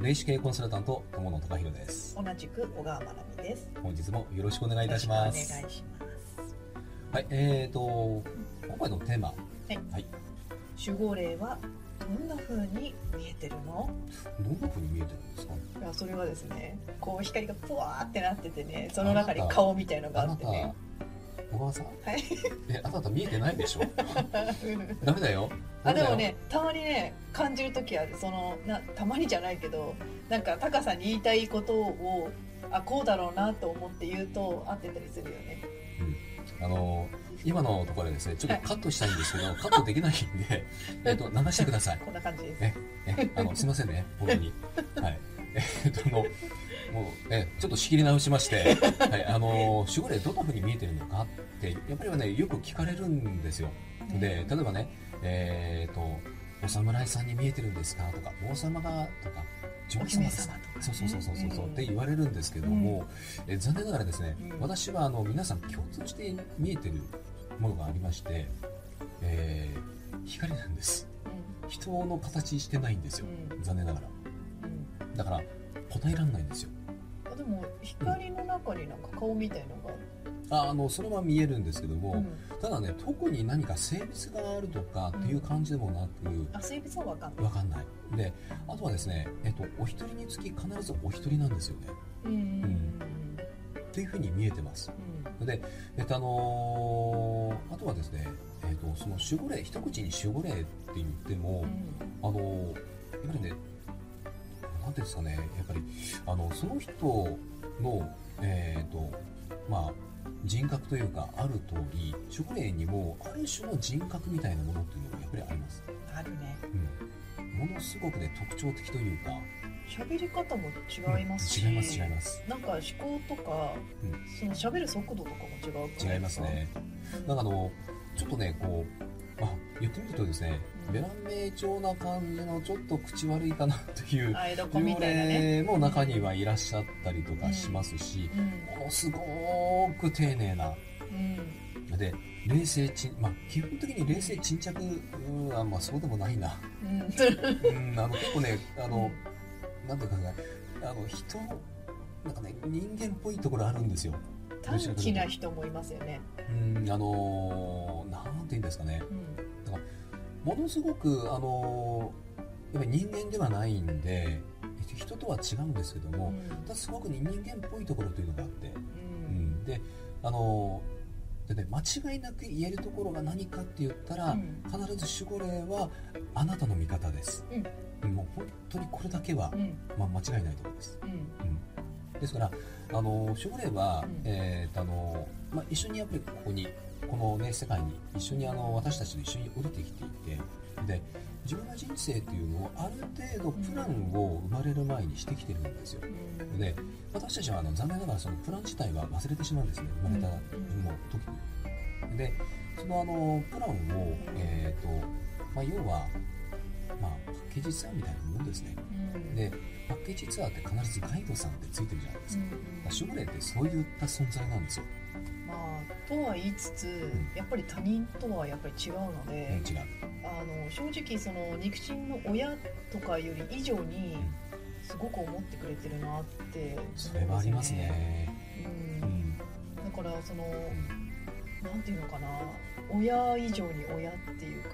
霊視系コンサルタント友野隆弘です。同じく小川真奈美です。本日もよろしくお願いいたします。お願いします。はいえーと今回のテーマ。はい、はい、守護霊はどんな風に見えてるの？どんな風に見えてるんですか？いやそれはですねこう光がポワーってなっててねその中に顔みたいのがあってね小川さん？はい。えあなた見えてないでしょ？ダメだよ。あでもねたまにね感じる時ある。そのなたまにじゃないけどなんかタカさんに言いたいことをあこうだろうなと思って言うと合ってたりするよね。あの今のところですねちょっとカットしたいんですけど、カットできないんでえっと 流してください。こんな感じです。ええあのすいませんね本当に。はい。えっとあのもうえちょっと仕切り直しまして、はい、あの守護霊どんな風に見えてるのかってやっぱりはねよく聞かれるんですよ。で例えばねえっ、とお侍さんに見えてるんですかとか王様がとか女王様ですお姫様とかね。そうそうそうそうそう、うん。って言われるんですけども、え残念ながらですね、うん。私はあの皆さん共通して見えてるものがありまして、えー光なんです。人の形してないんですよ、うん残念ながら。うん。うんだから答えられないんですよ。あでも光の中になんか顔みたいのが。ああのそれは見えるんですけども、うん。ただね特に何か性別があるとかっていう感じでもなく、あ性別は分かんない。わかんない。であとはですね、えっと、お一人につき必ずお一人なんですよね。うんうん。っていうふうに見えてます。うん。で、えっとあのーあとはですね、えっと、その守護霊一口に守護霊って言っても、あのーやっぱりねなんていうんですかねやっぱりあのその人のえっ、とまあ人格というかある通り守護霊にもある種の人格みたいなものっていうのがやっぱりあります、あるね。うん、ものすごくね特徴的というか喋り方も違いますし、違います違います。なんか思考とか、うん。その喋る速度とかも違う違いますね。うんなんかあのちょっとねこう、まあ、言ってみるとですねベラン名調な感じのちょっと口悪いかなという幽霊も中にはいらっしゃったりとかしますし、うん。ものすごく丁寧な。うん。で冷静沈まあ基本的に冷静沈着うんあまあそうでもないな。うん。うんあの 結構ねあの、なんていうかねあの人なんかね人間っぽいところあるんですよ短気な人もいますよね、うんあのなんて言うんですかね。うん。ものすごくあのやっぱり人間ではないんで人とは違うんですけども、ただすごくね人間っぽいところというのがあって、ううん。ん、であのでね間違いなく言えるところが何かって言ったら、うん。必ず守護霊はあなたの味方です、うん。もう本当にこれだけは、うん。まあ、間違いないところです、うんうん、ですからあの守護霊は、うん。えーとあのまあ、一緒にやっぱりここにこの、ね、世界に一緒にあの私たちと一緒に降りてきていてで自分の人生っていうのをある程度プランを生まれる前にしてきてるんですよ、うん。で私たちはあの残念ながらそのプラン自体は忘れてしまうんですね生まれたも時に。でそのあのプランを、えーとまあ、要は、まあ、パッケージツアーみたいなもんですね。うん。でパッケージツアーって必ずガイドさんってついてるじゃないですか、うん。守護霊ってそういった存在なんですよ、まあとは言いつつん。やっぱり他人とはやっぱり違うのうん、で、違う。あの正直その肉親の親とかより以上にすごく思ってくれてるなってそれはありますね。うん。うん、だからそのうんなんていうのかな。親以上に親っていうか。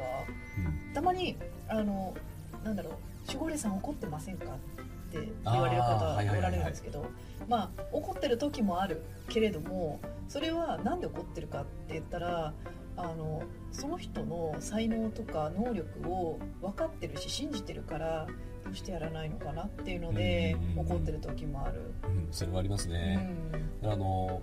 うん。たまにあのなんだろう。守護霊さん怒ってませんかって言われる方おられるんですけど。まあ怒ってる時もあるけれどもそれはなんで怒ってるかって言ったらあのその人の才能とか能力を分かってるし信じてるからどうしてやらないのかなっていうのでうん怒ってる時もある。うん、それはありますうね、ん。あの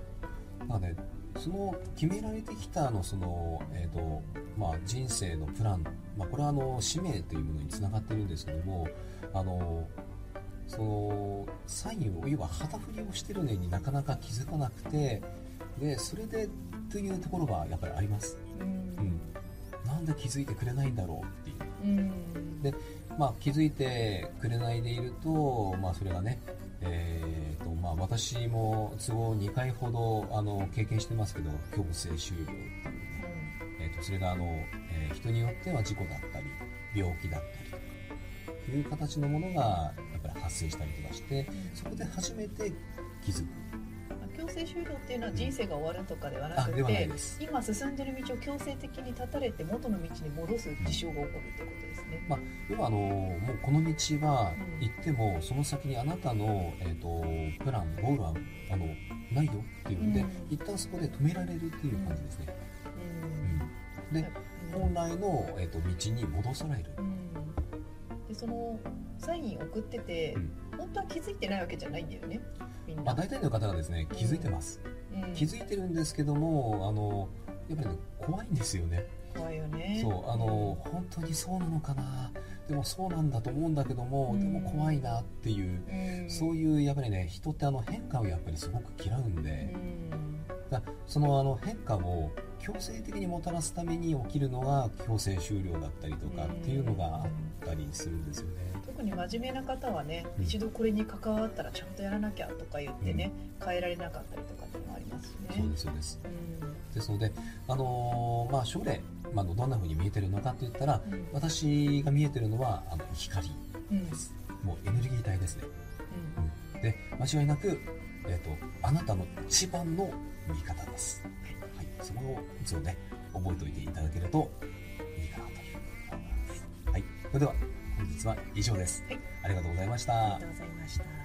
まあねその決められてきたあのその、えーとまあ、人生のプラン、まあ、これはあの使命というものにつながってるんですけどもあのそのサインを要は旗振りをしてるのになかなか気づかなくてでそれでというところがやっぱりあります、ううん。ん、なんで気づいてくれないんだろうっていう。うん。でまあ、気づいてくれないでいると、まあ、それがね、えまあ、私も都合2回ほどあの経験してますけど強制終了っていうね、えー、とそれがあの、えー人によっては事故だったり病気だったりという形のものがやっぱり発発生したりとかしてそこで初めて気づく強制終了っていうのは人生が終わるとかではなくて今進んでる道を強制的に断たれて元の道に戻す事象が起こるってことですね。まあ、要はあのもうこの道はうん行ってもその先にあなたの、えー、とプランゴールはあのないよっていうので、うん。一旦そこで止められるっていう感じですね、うん。うん。で本来の、えー、と道に戻される。うん。でそのサイン送ってて、うん。本当は気づいてないわけじゃないんだよねみんな、まあ、大体の方がですね気づいてます、うん気づいてるんですけどもあのやっぱりね怖いんですよね。怖いよね。そうあの本当にそうなのかな。でもそうなんだと思うんだけども、うん。でも怖いなっていう、うん。そういうやっぱりね人ってあの変化をやっぱりすごく嫌うんで、うん。だそのあの変化を強制的にもたらすために起きるのが強制終了だったりとかっていうのがあったりするんですよね。特に真面目な方はね、うん。一度これに関わったらちゃんとやらなきゃとか言ってね、変えられなかったりとかっていうのもありますしね。そうですそうです。うん。ですので、あのーまあ、将来、まあ、どんな風に見えてるのかって言ったらうん。私が見えてるのはあの光うん。ですもうエネルギー体ですね。うん。で間違いなく、えー、とあなたの一番の味方です、はい、そこをいつもね覚えておいていただけるといいかなと思います、はい、それでは。本日は以上です、はい。ありがとうございました。ありがとうございました